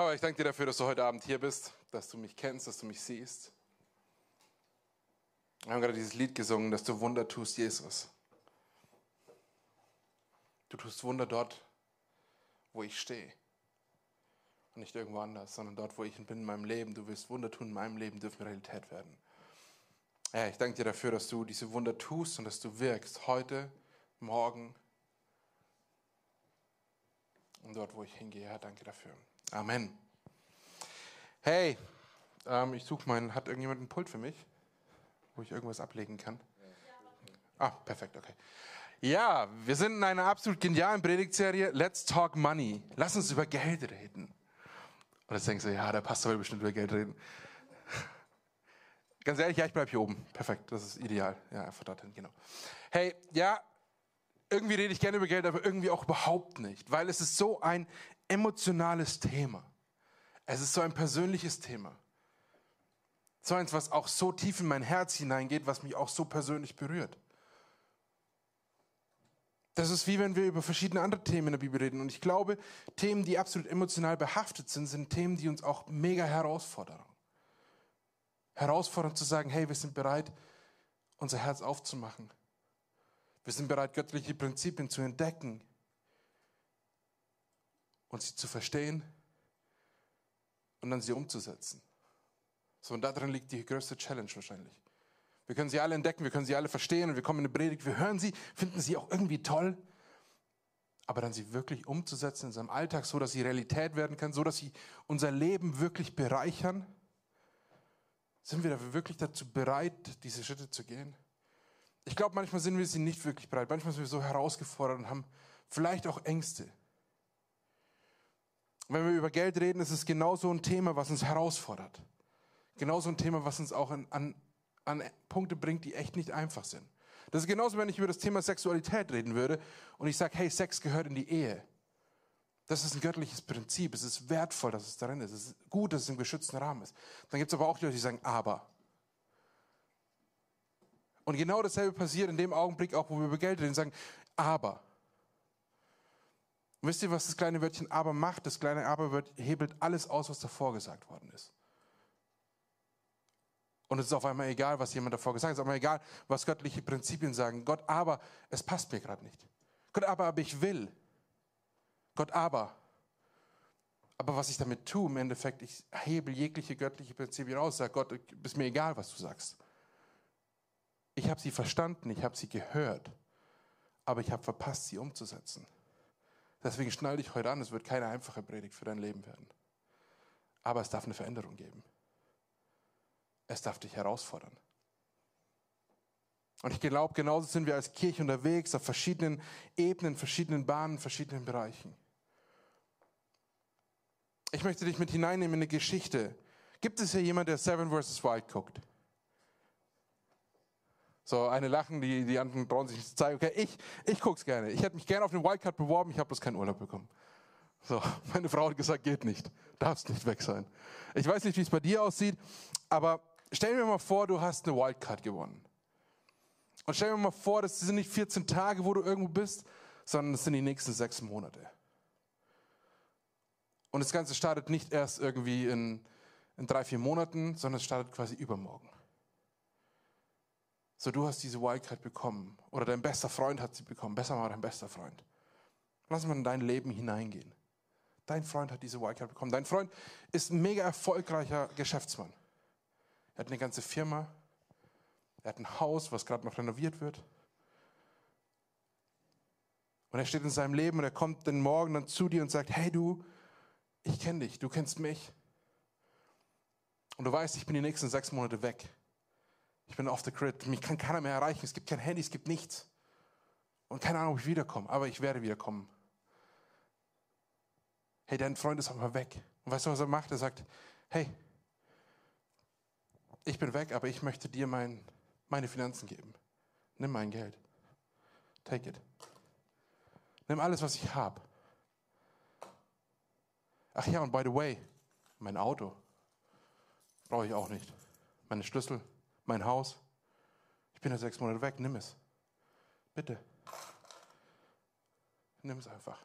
Papa, ich danke dir dafür, dass du heute Abend hier bist, dass du mich kennst, dass du mich siehst. Wir haben gerade dieses Lied gesungen, dass du Wunder tust, Jesus. Du tust Wunder dort, wo ich stehe. Und nicht irgendwo anders, sondern dort, wo ich bin in meinem Leben. Du willst Wunder tun in meinem Leben, dürfen Realität werden. Ja, ich danke dir dafür, dass du diese Wunder tust und dass du wirkst heute, morgen und dort, wo ich hingehe. Ja, danke dafür. Amen. Hey, ähm, ich suche meinen, hat irgendjemand einen Pult für mich, wo ich irgendwas ablegen kann? Ah, perfekt, okay. Ja, wir sind in einer absolut genialen Predigtserie. Let's talk money. Lass uns über Geld reden. Und jetzt denkst du, ja, der Pastor will bestimmt über Geld reden. Ganz ehrlich, ja, ich bleibe hier oben. Perfekt, das ist ideal. Ja, einfach dorthin, genau. Hey, ja, irgendwie rede ich gerne über Geld, aber irgendwie auch überhaupt nicht, weil es ist so ein emotionales Thema. Es ist so ein persönliches Thema. So eins, was auch so tief in mein Herz hineingeht, was mich auch so persönlich berührt. Das ist wie wenn wir über verschiedene andere Themen in der Bibel reden. Und ich glaube, Themen, die absolut emotional behaftet sind, sind Themen, die uns auch mega herausfordern. Herausfordernd zu sagen, hey, wir sind bereit, unser Herz aufzumachen. Wir sind bereit, göttliche Prinzipien zu entdecken und sie zu verstehen und dann sie umzusetzen. So, und darin liegt die größte Challenge wahrscheinlich. Wir können sie alle entdecken, wir können sie alle verstehen und wir kommen in eine Predigt, wir hören sie, finden sie auch irgendwie toll, aber dann sie wirklich umzusetzen in unserem Alltag, so dass sie Realität werden kann, so dass sie unser Leben wirklich bereichern. Sind wir da wirklich dazu bereit, diese Schritte zu gehen? Ich glaube, manchmal sind wir sie nicht wirklich bereit. Manchmal sind wir so herausgefordert und haben vielleicht auch Ängste. Wenn wir über Geld reden, ist es genauso ein Thema, was uns herausfordert. Genauso ein Thema, was uns auch an, an an Punkte bringt, die echt nicht einfach sind. Das ist genauso, wenn ich über das Thema Sexualität reden würde und ich sage, hey, Sex gehört in die Ehe. Das ist ein göttliches Prinzip. Es ist wertvoll, dass es darin ist. Es ist gut, dass es im geschützten Rahmen ist. Dann gibt es aber auch die Leute, die sagen, aber. Und genau dasselbe passiert in dem Augenblick auch, wo wir über Geld reden, sagen, aber. Und wisst ihr, was das kleine Wörtchen aber macht? Das kleine aber hebelt alles aus, was davor gesagt worden ist. Und es ist auf einmal egal, was jemand davor gesagt hat. Es ist auf einmal egal, was göttliche Prinzipien sagen. Gott, aber es passt mir gerade nicht. Gott, aber, aber ich will. Gott, aber. Aber was ich damit tue, im Endeffekt, ich hebel jegliche göttliche Prinzipien aus. Sag Gott, ist mir egal, was du sagst. Ich habe sie verstanden, ich habe sie gehört, aber ich habe verpasst, sie umzusetzen. Deswegen schnall dich heute an, es wird keine einfache Predigt für dein Leben werden. Aber es darf eine Veränderung geben. Es darf dich herausfordern. Und ich glaube, genauso sind wir als Kirche unterwegs auf verschiedenen Ebenen, verschiedenen Bahnen, verschiedenen Bereichen. Ich möchte dich mit hineinnehmen in eine Geschichte. Gibt es hier jemand, der Seven vs. Wild guckt? So, eine lachen, die, die anderen trauen sich nicht zu zeigen. Okay, ich, ich gucke es gerne. Ich hätte mich gerne auf den Wildcard beworben, ich habe bloß keinen Urlaub bekommen. So, meine Frau hat gesagt, geht nicht. Darfst nicht weg sein. Ich weiß nicht, wie es bei dir aussieht, aber stell mir mal vor, du hast eine Wildcard gewonnen. Und stell mir mal vor, das sind nicht 14 Tage, wo du irgendwo bist, sondern das sind die nächsten sechs Monate. Und das Ganze startet nicht erst irgendwie in, in drei, vier Monaten, sondern es startet quasi übermorgen. So, du hast diese Wildcard bekommen. Oder dein bester Freund hat sie bekommen. Besser mal dein bester Freund. Lass mal in dein Leben hineingehen. Dein Freund hat diese Wildcard bekommen. Dein Freund ist ein mega erfolgreicher Geschäftsmann. Er hat eine ganze Firma. Er hat ein Haus, was gerade noch renoviert wird. Und er steht in seinem Leben und er kommt den Morgen dann zu dir und sagt, hey du, ich kenne dich, du kennst mich. Und du weißt, ich bin die nächsten sechs Monate weg. Ich bin off the grid. Mich kann keiner mehr erreichen. Es gibt kein Handy, es gibt nichts. Und keine Ahnung, ob ich wiederkomme. Aber ich werde wiederkommen. Hey, dein Freund ist aber weg. Und weißt du, was er macht? Er sagt, hey, ich bin weg, aber ich möchte dir mein, meine Finanzen geben. Nimm mein Geld. Take it. Nimm alles, was ich habe. Ach ja, und by the way, mein Auto brauche ich auch nicht. Meine Schlüssel, mein Haus. Ich bin ja sechs Monate weg, nimm es. Bitte. Nimm es einfach.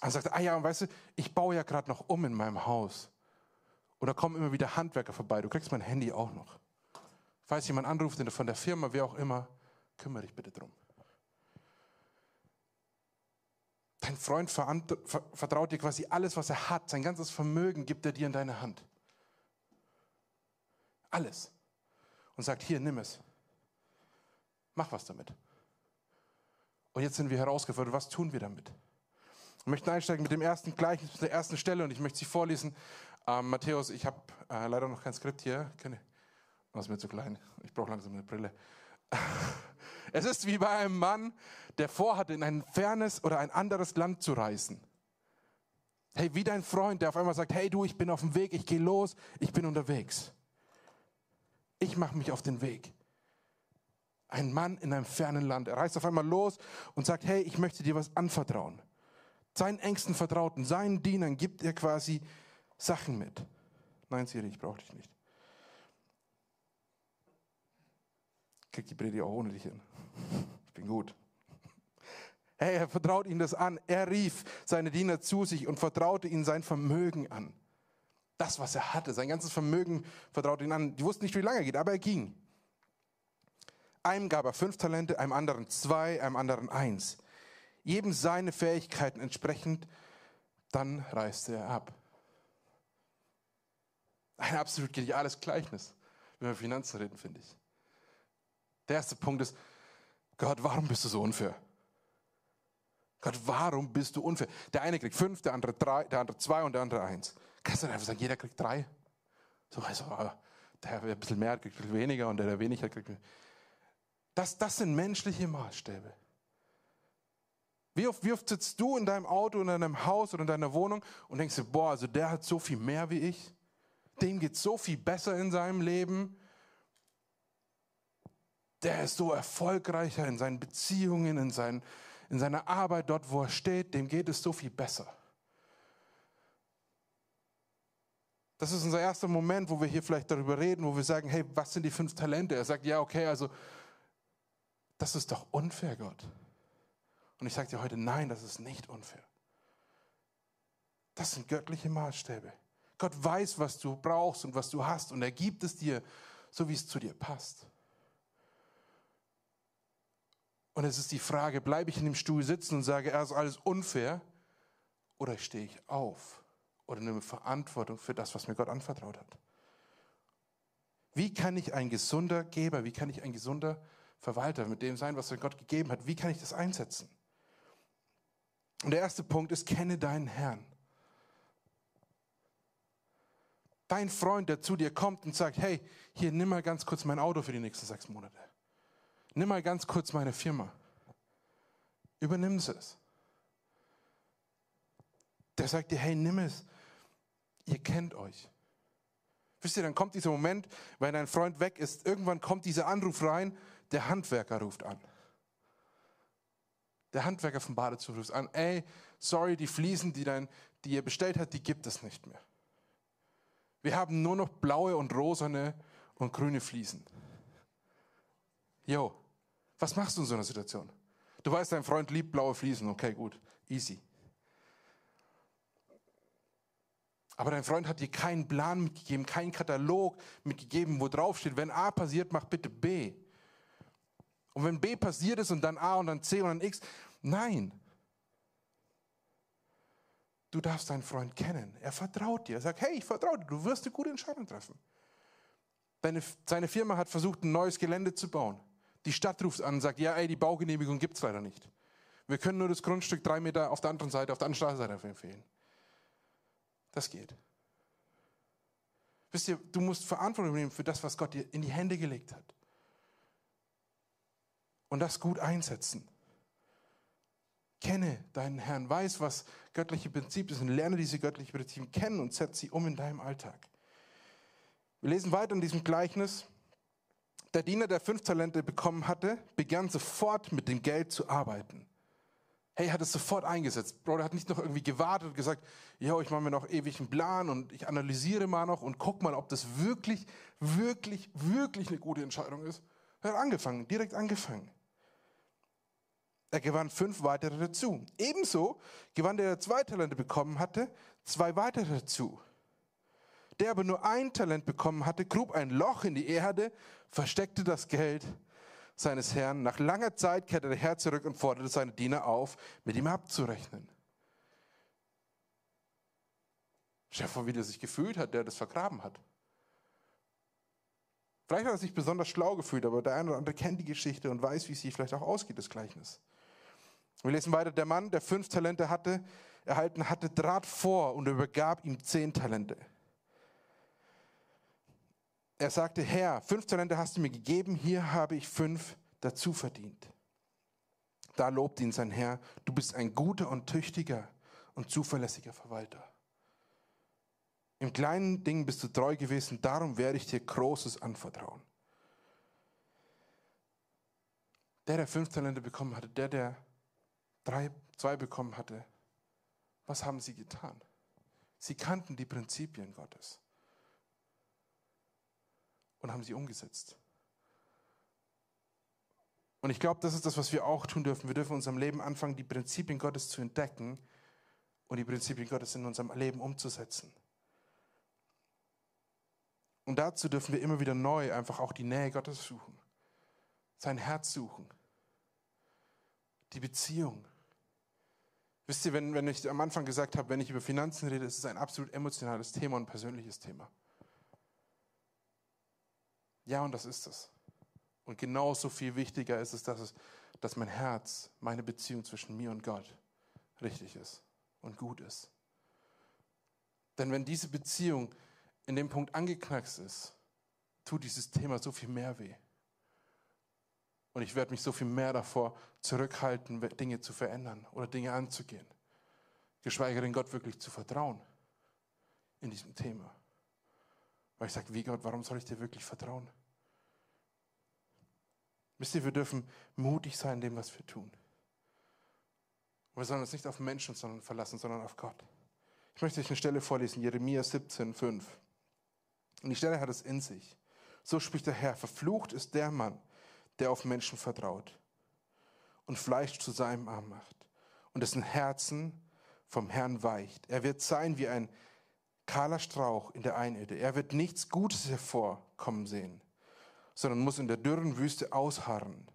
Er, ah ja, und weißt du, ich baue ja gerade noch um in meinem Haus. Und da kommen immer wieder Handwerker vorbei. Du kriegst mein Handy auch noch. Falls jemand anruft von der Firma, wer auch immer, kümmere dich bitte drum. Dein Freund vertraut dir quasi alles, was er hat. Sein ganzes Vermögen gibt er dir in deine Hand. Alles. Und sagt, hier, nimm es. Mach was damit. Und jetzt sind wir herausgefordert, was tun wir damit? Ich möchte einsteigen mit dem ersten Gleichnis, mit der ersten Stelle und ich möchte sie vorlesen. Ähm, Matthäus, ich habe äh, leider noch kein Skript hier. Keine, das ist mir zu klein. Ich brauche langsam eine Brille. Es ist wie bei einem Mann, der vorhatte, in ein fernes oder ein anderes Land zu reisen. Hey, wie dein Freund, der auf einmal sagt, hey du, ich bin auf dem Weg, ich gehe los, ich bin unterwegs. Ich mache mich auf den Weg. Ein Mann in einem fernen Land. Er reist auf einmal los und sagt, hey, ich möchte dir was anvertrauen. Seinen engsten Vertrauten, seinen Dienern gibt er quasi Sachen mit. Nein, Siri, ich brauche dich nicht. Krieg die Predigt auch ohne dich hin. Ich bin gut. Hey, er vertraut ihnen das an. Er rief seine Diener zu sich und vertraute ihnen sein Vermögen an. Das, was er hatte, sein ganzes Vermögen vertraute ihn an. Die wussten nicht, wie lange er geht, aber er ging. Einem gab er fünf Talente, einem anderen zwei, einem anderen eins. Jedem seine Fähigkeiten entsprechend, dann reiste er ab. Ein absolut geniales Gleichnis, wenn wir Finanzen reden, finde ich. Der erste Punkt ist, Gott, warum bist du so unfair? Gott, warum bist du unfair? Der eine kriegt fünf, der andere drei, der andere zwei und der andere eins. Kannst du einfach sagen, jeder kriegt drei? So, also, der, der ein bisschen mehr kriegt bisschen weniger und der, der weniger kriegt. Das, das sind menschliche Maßstäbe. Wie oft, wie oft sitzt du in deinem Auto, in deinem Haus oder in deiner Wohnung und denkst dir, boah, also der hat so viel mehr wie ich, dem geht so viel besser in seinem Leben, der ist so erfolgreicher in seinen Beziehungen, in, seinen, in seiner Arbeit, dort wo er steht, dem geht es so viel besser. Das ist unser erster Moment, wo wir hier vielleicht darüber reden, wo wir sagen, hey, was sind die fünf Talente? Er sagt, ja, okay, also das ist doch unfair, Gott. Und ich sage dir heute, nein, das ist nicht unfair. Das sind göttliche Maßstäbe. Gott weiß, was du brauchst und was du hast und er gibt es dir, so wie es zu dir passt. Und es ist die Frage, bleibe ich in dem Stuhl sitzen und sage, er ist alles unfair oder stehe ich auf oder nehme Verantwortung für das, was mir Gott anvertraut hat? Wie kann ich ein gesunder Geber, wie kann ich ein gesunder Verwalter mit dem sein, was mir Gott gegeben hat, wie kann ich das einsetzen? Und der erste Punkt ist, kenne deinen Herrn. Dein Freund, der zu dir kommt und sagt, hey, hier nimm mal ganz kurz mein Auto für die nächsten sechs Monate nimm mal ganz kurz meine Firma. Übernimm es. Der sagt dir, hey, nimm es. Ihr kennt euch. Wisst ihr, dann kommt dieser Moment, wenn dein Freund weg ist, irgendwann kommt dieser Anruf rein, der Handwerker ruft an. Der Handwerker vom Badezimmer ruft an, ey, sorry, die Fliesen, die, dein, die ihr bestellt habt, die gibt es nicht mehr. Wir haben nur noch blaue und rosane und grüne Fliesen. Jo, was machst du in so einer Situation? Du weißt, dein Freund liebt blaue Fliesen. Okay, gut. Easy. Aber dein Freund hat dir keinen Plan mitgegeben, keinen Katalog mitgegeben, wo drauf steht, wenn A passiert, mach bitte B. Und wenn B passiert ist und dann A und dann C und dann X, nein. Du darfst deinen Freund kennen. Er vertraut dir. Er sagt, hey, ich vertraue dir, du wirst eine gute Entscheidung treffen. Deine, seine Firma hat versucht, ein neues Gelände zu bauen. Die Stadt ruft an und sagt, ja, ey, die Baugenehmigung gibt es leider nicht. Wir können nur das Grundstück drei Meter auf der anderen Seite, auf der anderen Straßenseite empfehlen. Das geht. Wisst ihr, du musst Verantwortung nehmen für das, was Gott dir in die Hände gelegt hat. Und das gut einsetzen. Kenne deinen Herrn, weiß, was göttliche Prinzipien sind, lerne diese göttlichen Prinzipien kennen und setze sie um in deinem Alltag. Wir lesen weiter in diesem Gleichnis. Der Diener, der fünf Talente bekommen hatte, begann sofort mit dem Geld zu arbeiten. Hey, hat es sofort eingesetzt. Bro, er hat nicht noch irgendwie gewartet und gesagt, ja, ich mache mir noch ewig einen Plan und ich analysiere mal noch und guck mal, ob das wirklich, wirklich, wirklich eine gute Entscheidung ist. Er hat angefangen, direkt angefangen. Er gewann fünf weitere dazu. Ebenso gewann der, der zwei Talente bekommen hatte, zwei weitere dazu. Der aber nur ein Talent bekommen hatte, grub ein Loch in die Erde, versteckte das Geld seines Herrn. Nach langer Zeit kehrte der Herr zurück und forderte seine Diener auf, mit ihm abzurechnen. Stell dir vor, wie der sich gefühlt hat, der das vergraben hat. Vielleicht hat er sich besonders schlau gefühlt, aber der eine oder andere kennt die Geschichte und weiß, wie sich vielleicht auch ausgeht, das Gleichnis. Wir lesen weiter, der Mann, der fünf Talente hatte, erhalten hatte, trat vor und übergab ihm zehn Talente. Er sagte, Herr, fünf Talente hast du mir gegeben, hier habe ich fünf dazu verdient. Da lobte ihn sein Herr, du bist ein guter und tüchtiger und zuverlässiger Verwalter. Im kleinen Ding bist du treu gewesen, darum werde ich dir Großes anvertrauen. Der, der fünf Talente bekommen hatte, der, der drei, zwei bekommen hatte, was haben sie getan? Sie kannten die Prinzipien Gottes und haben sie umgesetzt. Und ich glaube, das ist das, was wir auch tun dürfen. Wir dürfen in unserem Leben anfangen, die Prinzipien Gottes zu entdecken und die Prinzipien Gottes in unserem Leben umzusetzen. Und dazu dürfen wir immer wieder neu einfach auch die Nähe Gottes suchen, sein Herz suchen, die Beziehung. Wisst ihr, wenn, wenn ich am Anfang gesagt habe, wenn ich über Finanzen rede, ist es ein absolut emotionales Thema und persönliches Thema. Ja, und das ist es. Und genauso viel wichtiger ist es, dass, es, dass mein Herz, meine Beziehung zwischen mir und Gott richtig ist und gut ist. Denn wenn diese Beziehung in dem Punkt angeknackst ist, tut dieses Thema so viel mehr weh. Und ich werde mich so viel mehr davor zurückhalten, Dinge zu verändern oder Dinge anzugehen. Geschweige denn Gott wirklich zu vertrauen in diesem Thema. Weil ich sage, wie Gott, warum soll ich dir wirklich vertrauen? Wisst ihr, wir dürfen mutig sein in dem, was wir tun. Wir sollen uns nicht auf Menschen verlassen, sondern auf Gott. Ich möchte euch eine Stelle vorlesen, Jeremia 17, 5. Und die Stelle hat es in sich. So spricht der Herr, verflucht ist der Mann, der auf Menschen vertraut und Fleisch zu seinem Arm macht und dessen Herzen vom Herrn weicht. Er wird sein wie ein kahler Strauch in der Einöde. Er wird nichts Gutes hervorkommen sehen, sondern muss in der dürren Wüste ausharren,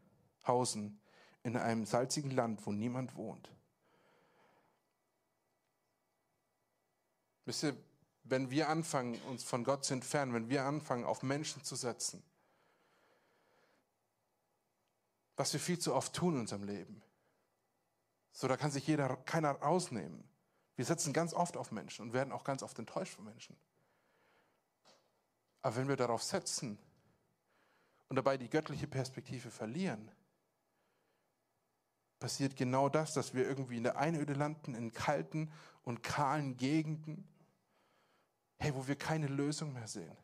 hausen, in einem salzigen Land, wo niemand wohnt. Wisst ihr, wenn wir anfangen, uns von Gott zu entfernen, wenn wir anfangen, auf Menschen zu setzen, was wir viel zu oft tun in unserem Leben. So, da kann sich jeder, keiner rausnehmen. Wir setzen ganz oft auf Menschen und werden auch ganz oft enttäuscht von Menschen. Aber wenn wir darauf setzen und dabei die göttliche Perspektive verlieren, passiert genau das, dass wir irgendwie in der Einöde landen, in kalten und kahlen Gegenden, hey, wo wir keine Lösung mehr sehen.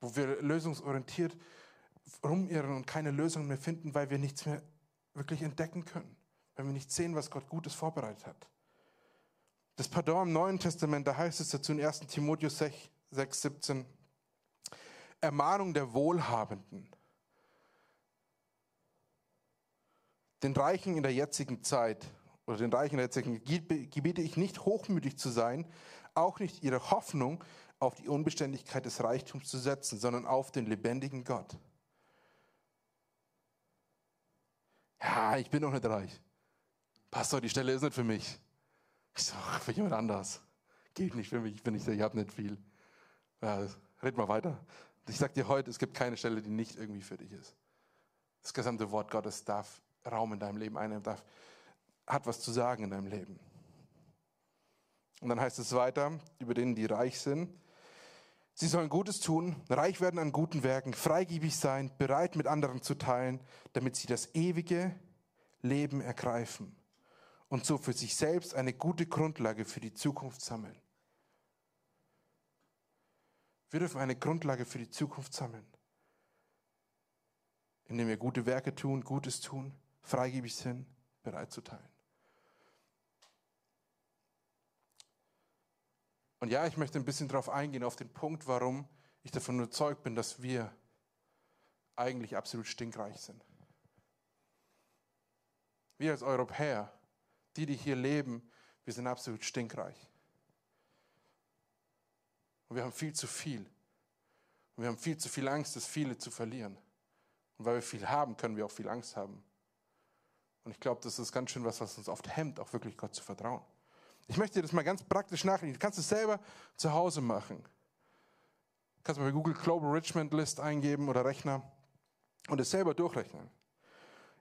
Wo wir lösungsorientiert rumirren und keine Lösung mehr finden, weil wir nichts mehr wirklich entdecken können, weil wir nicht sehen, was Gott Gutes vorbereitet hat. Das Pardon im Neuen Testament, da heißt es dazu in 1 Timotheus 6, 6 17, Ermahnung der Wohlhabenden, den Reichen in der jetzigen Zeit oder den Reichen der jetzigen gebiete ich nicht hochmütig zu sein, auch nicht ihre Hoffnung auf die Unbeständigkeit des Reichtums zu setzen, sondern auf den lebendigen Gott. Ja, ich bin noch nicht reich. Pastor, die Stelle ist nicht für mich. Ich sage, für jemand anders. Geht nicht für mich, ich bin nicht, ich habe nicht viel. Ja, red mal weiter. Ich sage dir heute, es gibt keine Stelle, die nicht irgendwie für dich ist. Das gesamte Wort Gottes darf Raum in deinem Leben einnehmen, darf hat was zu sagen in deinem Leben. Und dann heißt es weiter über denen, die reich sind. Sie sollen Gutes tun, reich werden an guten Werken, freigebig sein, bereit mit anderen zu teilen, damit sie das ewige Leben ergreifen und so für sich selbst eine gute Grundlage für die Zukunft sammeln. Wir dürfen eine Grundlage für die Zukunft sammeln, indem wir gute Werke tun, Gutes tun, freigebig sind, bereit zu teilen. Und ja, ich möchte ein bisschen darauf eingehen, auf den Punkt, warum ich davon überzeugt bin, dass wir eigentlich absolut stinkreich sind. Wir als Europäer, die, die hier leben, wir sind absolut stinkreich. Und wir haben viel zu viel. Und wir haben viel zu viel Angst, das viele zu verlieren. Und weil wir viel haben, können wir auch viel Angst haben. Und ich glaube, das ist ganz schön was, was uns oft hemmt, auch wirklich Gott zu vertrauen. Ich möchte dir das mal ganz praktisch nachlesen. Du kannst es selber zu Hause machen. Du kannst mal bei Google Global Richmond List eingeben oder Rechner und es selber durchrechnen.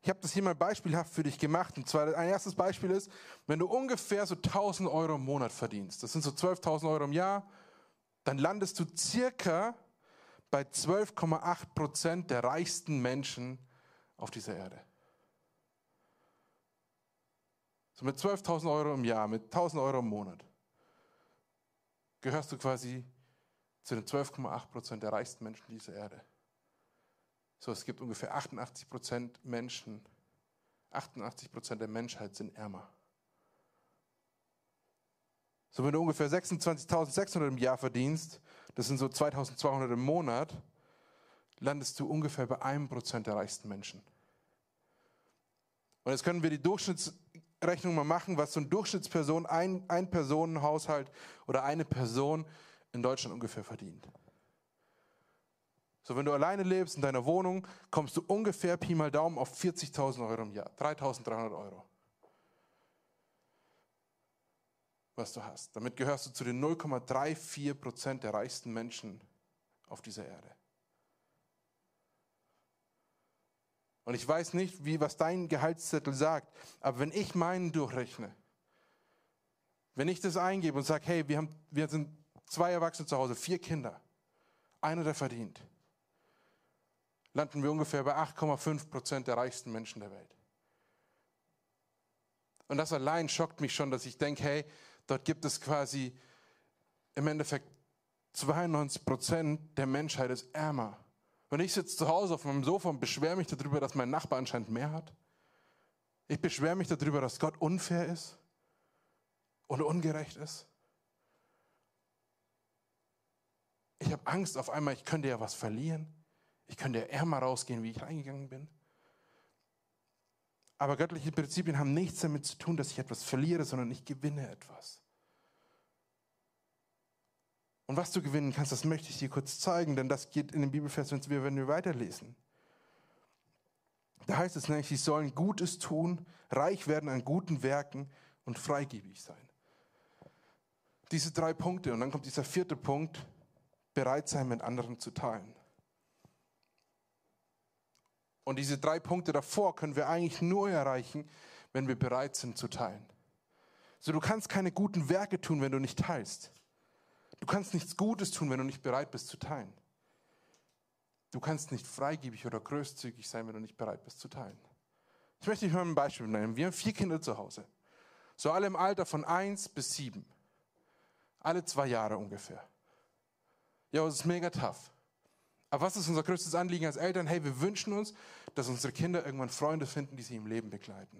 Ich habe das hier mal beispielhaft für dich gemacht. Und zwar ein erstes Beispiel ist, wenn du ungefähr so 1000 Euro im Monat verdienst, das sind so 12.000 Euro im Jahr, dann landest du circa bei 12,8 Prozent der reichsten Menschen auf dieser Erde. So mit 12.000 Euro im Jahr, mit 1.000 Euro im Monat, gehörst du quasi zu den 12,8 Prozent der reichsten Menschen dieser Erde. So, es gibt ungefähr 88 Prozent Menschen, 88 Prozent der Menschheit sind ärmer. So, wenn du ungefähr 26.600 im Jahr verdienst, das sind so 2.200 im Monat, landest du ungefähr bei einem Prozent der reichsten Menschen. Und jetzt können wir die Durchschnittsrechnung mal machen, was so eine Durchschnittsperson, ein, ein Personenhaushalt oder eine Person in Deutschland ungefähr verdient. So, wenn du alleine lebst in deiner Wohnung, kommst du ungefähr Pi mal Daumen auf 40.000 Euro im Jahr, 3.300 Euro. Was du hast. Damit gehörst du zu den 0,34 Prozent der reichsten Menschen auf dieser Erde. Und ich weiß nicht, wie, was dein Gehaltszettel sagt, aber wenn ich meinen durchrechne, wenn ich das eingebe und sage, hey, wir, haben, wir sind zwei Erwachsene zu Hause, vier Kinder, einer, der verdient, landen wir ungefähr bei 8,5 Prozent der reichsten Menschen der Welt. Und das allein schockt mich schon, dass ich denke, hey, dort gibt es quasi im Endeffekt 92 Prozent der Menschheit ist ärmer und ich sitze zu Hause auf meinem Sofa und beschwere mich darüber, dass mein Nachbar anscheinend mehr hat. Ich beschwere mich darüber, dass Gott unfair ist und ungerecht ist. Ich habe Angst auf einmal, ich könnte ja was verlieren. Ich könnte ja ärmer rausgehen, wie ich reingegangen bin. Aber göttliche Prinzipien haben nichts damit zu tun, dass ich etwas verliere, sondern ich gewinne etwas. Und was du gewinnen kannst, das möchte ich dir kurz zeigen, denn das geht in dem Bibelvers, wenn wir weiterlesen. Da heißt es nämlich, sie sollen Gutes tun, reich werden an guten Werken und freigebig sein. Diese drei Punkte und dann kommt dieser vierte Punkt, bereit sein, mit anderen zu teilen. Und diese drei Punkte davor können wir eigentlich nur erreichen, wenn wir bereit sind zu teilen. So, du kannst keine guten Werke tun, wenn du nicht teilst. Du kannst nichts Gutes tun, wenn du nicht bereit bist zu teilen. Du kannst nicht freigebig oder großzügig sein, wenn du nicht bereit bist zu teilen. Ich möchte euch mal ein Beispiel nennen. Wir haben vier Kinder zu Hause. So alle im Alter von eins bis sieben. Alle zwei Jahre ungefähr. Ja, es ist mega tough. Aber was ist unser größtes Anliegen als Eltern? Hey, wir wünschen uns, dass unsere Kinder irgendwann Freunde finden, die sie im Leben begleiten.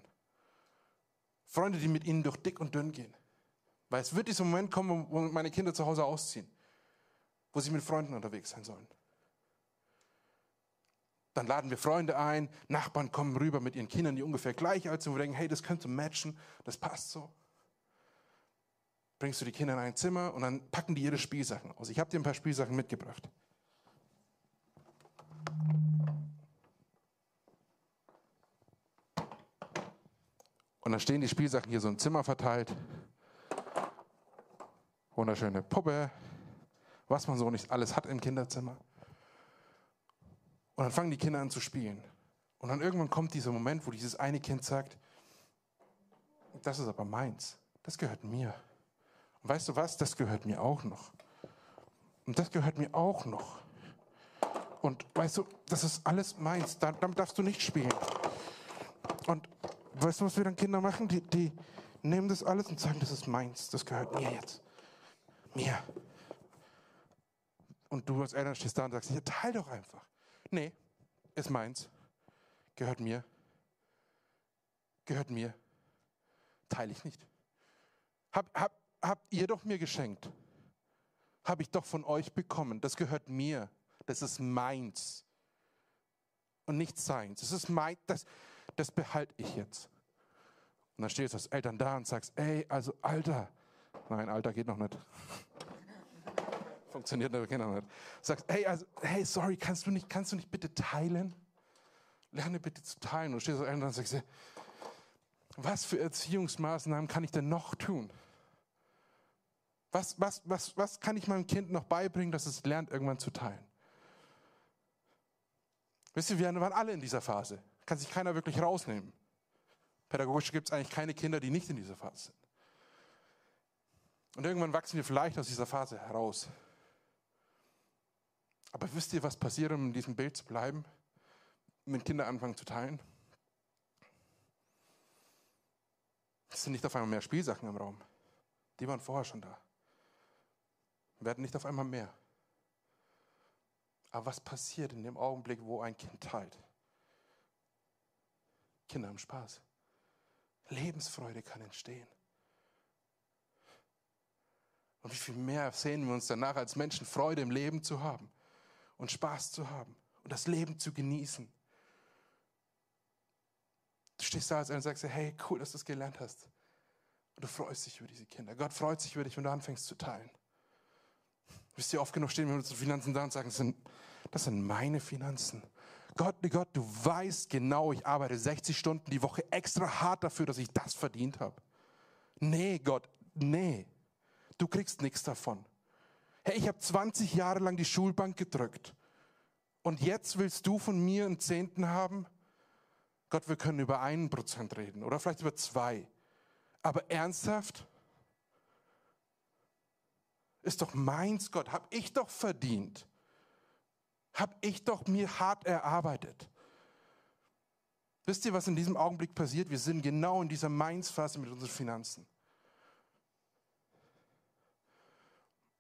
Freunde, die mit ihnen durch dick und dünn gehen. Weil es wird dieser Moment kommen, wo meine Kinder zu Hause ausziehen, wo sie mit Freunden unterwegs sein sollen. Dann laden wir Freunde ein, Nachbarn kommen rüber mit ihren Kindern, die ungefähr gleich alt sind, wo wir denken, hey, das könnte matchen, das passt so. Bringst du die Kinder in ein Zimmer und dann packen die ihre Spielsachen aus. Ich habe dir ein paar Spielsachen mitgebracht. Und dann stehen die Spielsachen hier so im Zimmer verteilt wunderschöne Puppe, was man so nicht alles hat im Kinderzimmer. Und dann fangen die Kinder an zu spielen. Und dann irgendwann kommt dieser Moment, wo dieses eine Kind sagt, das ist aber meins, das gehört mir. Und weißt du was, das gehört mir auch noch. Und das gehört mir auch noch. Und weißt du, das ist alles meins, damit darfst du nicht spielen. Und weißt du, was wir dann Kinder machen? Die, die nehmen das alles und sagen, das ist meins, das gehört mir jetzt mir. Und du als Eltern stehst da und sagst, ja, teil doch einfach. Nee, ist meins. Gehört mir. Gehört mir. Teile ich nicht. Hab, hab, habt ihr doch mir geschenkt. Habe ich doch von euch bekommen. Das gehört mir. Das ist meins. Und nicht seins. Das ist mein, das, das behalte ich jetzt. Und dann stehst du als Eltern da und sagst, ey, also Alter, nein, Alter geht noch nicht. Funktioniert aber Kinder nicht. Sagst, hey, also, hey, sorry, kannst du nicht, kannst du nicht bitte teilen? Lerne bitte zu teilen. Und stehst als Eltern und sagst, was für Erziehungsmaßnahmen kann ich denn noch tun? Was, was, was, was kann ich meinem Kind noch beibringen, dass es lernt, irgendwann zu teilen? Wisst ihr, wir waren alle in dieser Phase. Kann sich keiner wirklich rausnehmen. Pädagogisch gibt es eigentlich keine Kinder, die nicht in dieser Phase sind. Und irgendwann wachsen wir vielleicht aus dieser Phase heraus. Aber wisst ihr, was passiert, um in diesem Bild zu bleiben? Wenn Kinder anfangen zu teilen? Es sind nicht auf einmal mehr Spielsachen im Raum. Die waren vorher schon da. Werden nicht auf einmal mehr. Aber was passiert in dem Augenblick, wo ein Kind teilt? Kinder haben Spaß. Lebensfreude kann entstehen. Und wie viel mehr sehen wir uns danach als Menschen, Freude im Leben zu haben und Spaß zu haben und das Leben zu genießen. Du stehst da als einer und sagst, hey, cool, dass du es gelernt hast. Und du freust dich über diese Kinder. Gott freut sich über dich, wenn du anfängst zu teilen. Wisst ihr, oft genug stehen wir mit unseren Finanzen da und sagen, das sind, das sind meine Finanzen. Gott, Gott, du weißt genau, ich arbeite 60 Stunden die Woche extra hart dafür, dass ich das verdient habe. Nee, Gott, nee. Du kriegst nichts davon. Hey, ich habe 20 Jahre lang die Schulbank gedrückt. Und jetzt willst du von mir einen Zehnten haben? Gott, wir können über einen Prozent reden oder vielleicht über zwei. Aber ernsthaft? Ist doch meins, Gott, hab ich doch verdient. Hab ich doch mir hart erarbeitet. Wisst ihr, was in diesem Augenblick passiert? Wir sind genau in dieser Mainz-Phase mit unseren Finanzen.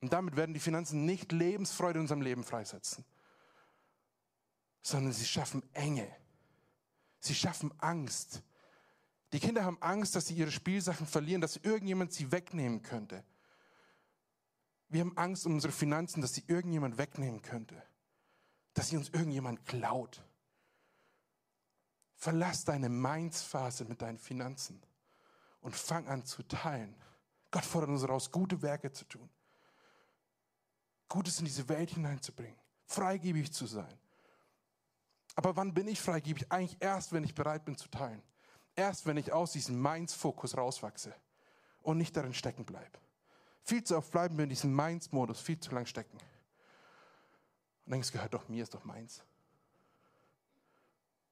Und damit werden die Finanzen nicht Lebensfreude in unserem Leben freisetzen, sondern sie schaffen Enge. Sie schaffen Angst. Die Kinder haben Angst, dass sie ihre Spielsachen verlieren, dass irgendjemand sie wegnehmen könnte. Wir haben Angst um unsere Finanzen, dass sie irgendjemand wegnehmen könnte, dass sie uns irgendjemand klaut. Verlass deine Mainz-Phase mit deinen Finanzen und fang an zu teilen. Gott fordert uns heraus, gute Werke zu tun. Gutes in diese Welt hineinzubringen, freigebig zu sein. Aber wann bin ich freigebig? Eigentlich erst, wenn ich bereit bin zu teilen. Erst, wenn ich aus diesem Mainz-Fokus rauswachse und nicht darin stecken bleibe. Viel zu oft bleiben wir in diesem Mainz-Modus viel zu lang stecken. Und denken, es gehört doch mir, ist doch meins.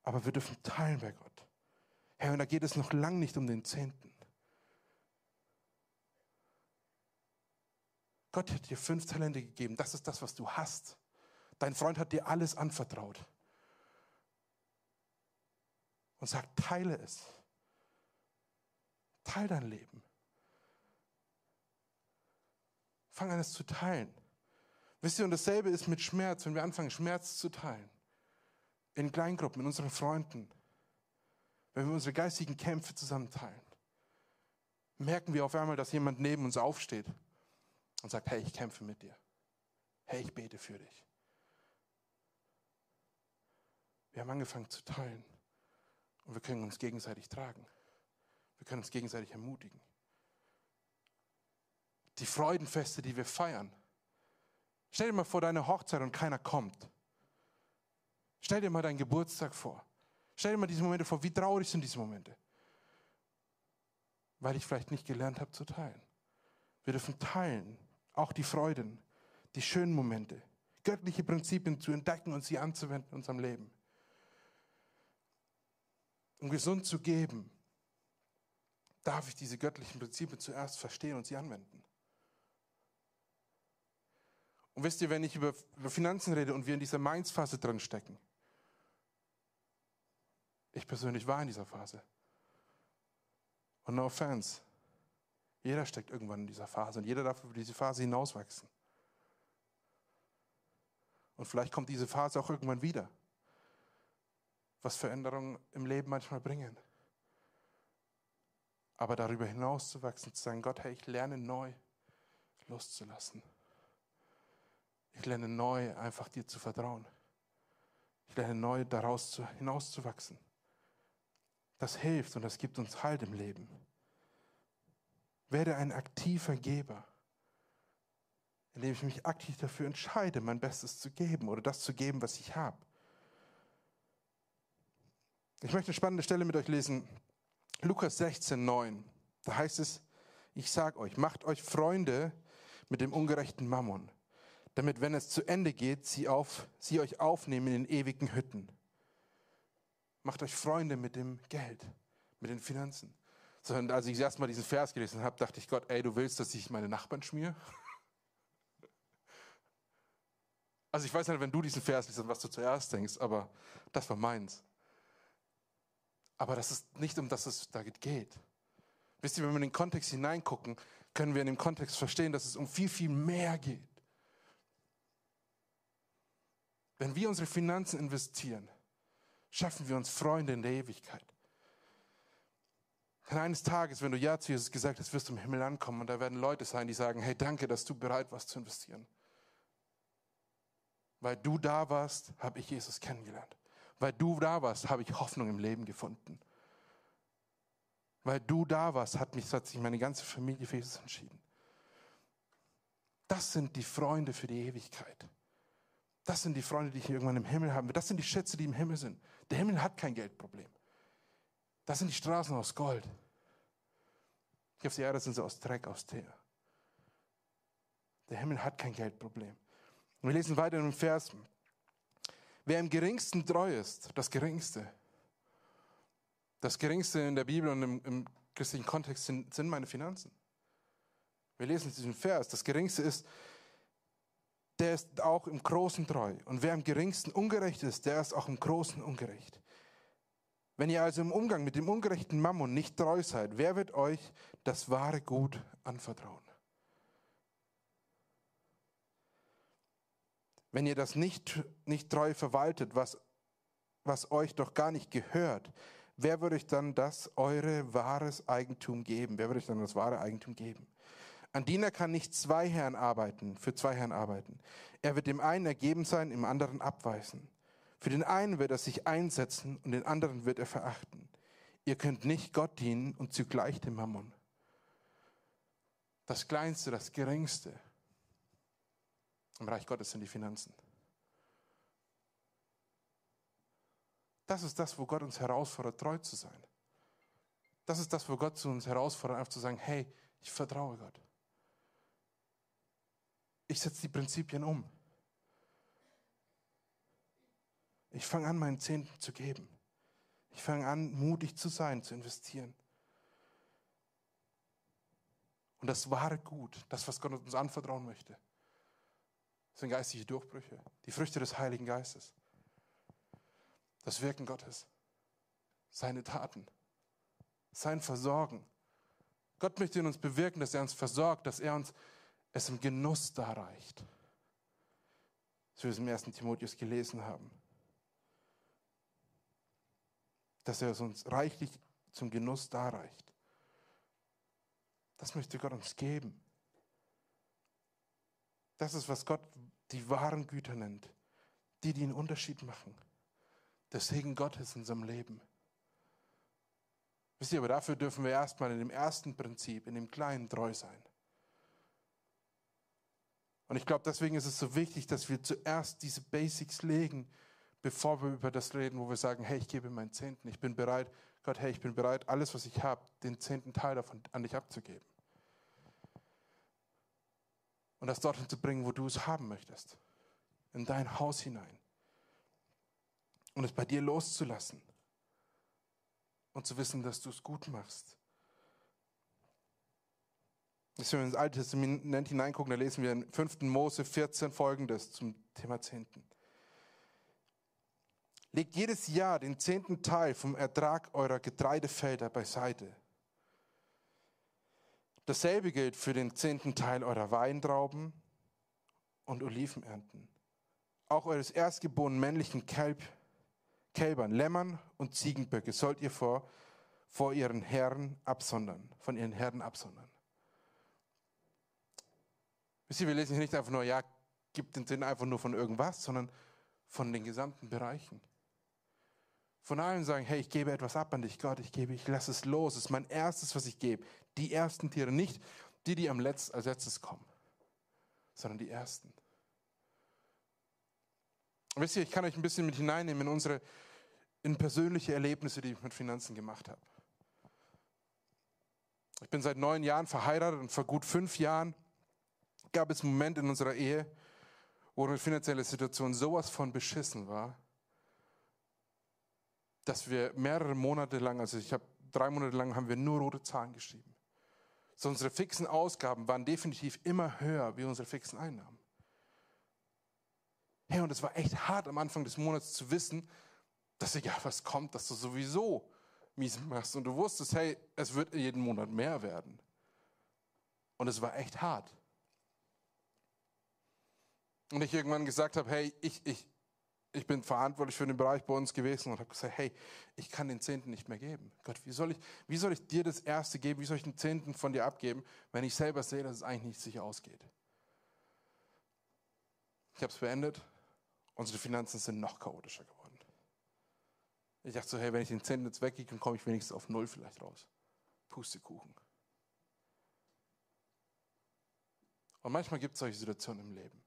Aber wir dürfen teilen bei Gott. Herr, und da geht es noch lang nicht um den Zehnten. Gott hat dir fünf Talente gegeben. Das ist das, was du hast. Dein Freund hat dir alles anvertraut. Und sagt, teile es. Teil dein Leben. Fang an, es zu teilen. Wisst ihr, und dasselbe ist mit Schmerz, wenn wir anfangen, Schmerz zu teilen. In Kleingruppen, in unseren Freunden. Wenn wir unsere geistigen Kämpfe zusammen teilen. Merken wir auf einmal, dass jemand neben uns aufsteht und sagt, hey, ich kämpfe mit dir. Hey, ich bete für dich. Wir haben angefangen zu teilen und wir können uns gegenseitig tragen. Wir können uns gegenseitig ermutigen. Die Freudenfeste, die wir feiern. Stell dir mal vor deine Hochzeit und keiner kommt. Stell dir mal deinen Geburtstag vor. Stell dir mal diese Momente vor. Wie traurig sind diese Momente? Weil ich vielleicht nicht gelernt habe zu teilen. Wir dürfen teilen, auch die Freuden, die schönen Momente, göttliche Prinzipien zu entdecken und sie anzuwenden in unserem Leben. Um gesund zu geben, darf ich diese göttlichen Prinzipien zuerst verstehen und sie anwenden. Und wisst ihr, wenn ich über, Finanzen rede und wir in dieser Mainz-Phase drin stecken, ich persönlich war in dieser Phase. Und no offense, jeder steckt irgendwann in dieser Phase und jeder darf über diese Phase hinauswachsen. Und vielleicht kommt diese Phase auch irgendwann wieder, was Veränderungen im Leben manchmal bringen. Aber darüber hinaus zu wachsen, zu sagen, Gott, hey, ich lerne neu loszulassen. Ich lerne neu einfach dir zu vertrauen. Ich lerne neu daraus zu, hinauszuwachsen. Das hilft und das gibt uns Halt im Leben. Werde ein aktiver Geber, indem ich mich aktiv dafür entscheide, mein Bestes zu geben oder das zu geben, was ich habe. Ich möchte eine spannende Stelle mit euch lesen. Lukas 16, 9. Da heißt es, ich sage euch, macht euch Freunde mit dem ungerechten Mammon, damit, wenn es zu Ende geht, sie, auf, sie euch aufnehmen in den ewigen Hütten. Macht euch Freunde mit dem Geld, mit den Finanzen. Sondern als ich erstmal diesen Vers gelesen habe, dachte ich, Gott, ey, du willst, dass ich meine Nachbarn schmier? Also ich weiß nicht, wenn du diesen Vers liest, was du zuerst denkst, aber das war meins. Aber das ist nicht um das es da geht. Wisst ihr, wenn wir in den Kontext hineingucken, können wir in dem Kontext verstehen, dass es um viel, viel mehr geht. Wenn wir unsere Finanzen investieren, schaffen wir uns Freunde in der Ewigkeit. Und eines Tages, wenn du Ja zu Jesus gesagt hast, wirst du im Himmel ankommen und da werden Leute sein, die sagen, hey, danke, dass du bereit warst zu investieren. Weil du da warst, habe ich Jesus kennengelernt. Weil du da warst, habe ich Hoffnung im Leben gefunden. Weil du da warst, hat mich hat sich meine ganze Familie für Jesus entschieden. Das sind die Freunde für die Ewigkeit. Das sind die Freunde, die ich irgendwann im Himmel haben will. Das sind die Schätze, die im Himmel sind. Der Himmel hat kein Geldproblem. Das sind die Straßen aus Gold. Hier auf der Erde sind sie aus Dreck, aus Teer. Der Himmel hat kein Geldproblem. Und wir lesen weiter im Vers, wer im geringsten treu ist, das geringste, das geringste in der Bibel und im, im christlichen Kontext sind, sind meine Finanzen. Wir lesen diesen Vers, das geringste ist, der ist auch im Großen treu. Und wer im geringsten ungerecht ist, der ist auch im Großen ungerecht. Wenn ihr also im Umgang mit dem ungerechten Mammon nicht treu seid, wer wird euch das wahre Gut anvertrauen? Wenn ihr das nicht, nicht treu verwaltet, was, was euch doch gar nicht gehört, wer wird euch dann das eure wahres Eigentum geben? Wer wird euch dann das wahre Eigentum geben? Ein Diener kann nicht zwei Herren arbeiten, für zwei Herren arbeiten. Er wird dem einen ergeben sein, im anderen abweisen. Für den einen wird er sich einsetzen und den anderen wird er verachten. Ihr könnt nicht Gott dienen und zugleich dem Mammon. Das Kleinste, das Geringste im Reich Gottes sind die Finanzen. Das ist das, wo Gott uns herausfordert, treu zu sein. Das ist das, wo Gott zu uns herausfordert, einfach zu sagen, hey, ich vertraue Gott ich setze die Prinzipien um. Ich fange an, meinen Zehnten zu geben. Ich fange an, mutig zu sein, zu investieren. Und das wahre Gut, das, was Gott uns anvertrauen möchte, sind geistige Durchbrüche, die Früchte des Heiligen Geistes, das Wirken Gottes, seine Taten, sein Versorgen. Gott möchte in uns bewirken, dass er uns versorgt, dass er uns es im Genuss darreicht. So wie wir es im ersten Timotheus gelesen haben. Dass er es uns reichlich zum Genuss darreicht. Das möchte Gott uns geben. Das ist, was Gott die wahren Güter nennt, die, die einen Unterschied machen. Der Segen Gottes in unserem Leben. Wisst ihr, aber dafür dürfen wir erstmal in dem ersten Prinzip, in dem Kleinen treu sein. Und ich glaube, deswegen ist es so wichtig, dass wir zuerst diese Basics legen, bevor wir über das reden, wo wir sagen, hey, ich gebe meinen Zehnten, ich bin bereit, Gott, hey, ich bin bereit, alles, was ich habe, den zehnten Teil davon an dich abzugeben. Und das dorthin zu bringen, wo du es haben möchtest. In dein Haus hinein. Und es bei dir loszulassen. Und zu wissen, dass du es gut machst. Wenn wir ins Alte Testament hineingucken, da lesen wir in 5. Mose 14 folgendes zum Thema Zehnten. Legt jedes Jahr den zehnten Teil vom Ertrag eurer Getreidefelder beiseite. Dasselbe gilt für den zehnten Teil eurer Weintrauben und Olivenernten. Auch eures erstgeborenen männlichen Kälb, Kälbern, Lämmern und Ziegenböcke sollt ihr vor, vor ihren Herren absondern, von ihren Herren absondern. Wisst ihr, wir lesen hier nicht einfach nur, ja, gibt den Sinn einfach nur von irgendwas, sondern von den gesamten Bereichen. Von allem sagen, hey, ich gebe etwas ab an dich, Gott, ich gebe, ich lasse es los. Das ist mein erstes, was ich gebe. Die ersten Tiere, nicht die, die am Letz, als letztes kommen, sondern die ersten. Und wisst ihr, ich kann euch ein bisschen mit hineinnehmen in unsere, in persönliche Erlebnisse, die ich mit Finanzen gemacht habe. Ich bin seit neun Jahren verheiratet und vor gut fünf Jahren gab es einen Moment in unserer Ehe, wo eine finanzielle Situation sowas von beschissen war, dass wir mehrere Monate lang, also ich habe drei Monate lang, haben wir nur rote Zahlen geschrieben. So unsere fixen Ausgaben waren definitiv immer höher wie unsere fixen Einnahmen. Hey, und es war echt hart am Anfang des Monats zu wissen, dass egal was kommt, dass du sowieso mies machst. Und du wusstest, hey, es wird jeden Monat mehr werden. Und es war echt hart. Und ich irgendwann gesagt habe, hey, ich, ich, ich bin verantwortlich für den Bereich bei uns gewesen und habe gesagt, hey, ich kann den Zehnten nicht mehr geben. Gott, wie soll, ich, wie soll ich dir das Erste geben? Wie soll ich den Zehnten von dir abgeben, wenn ich selber sehe, dass es eigentlich nicht sicher ausgeht? Ich habe es beendet. Unsere Finanzen sind noch chaotischer geworden. Ich dachte so, hey, wenn ich den Zehnten jetzt weggebe, dann komme ich wenigstens auf Null vielleicht raus. Pustekuchen. Und manchmal gibt es solche Situationen im Leben.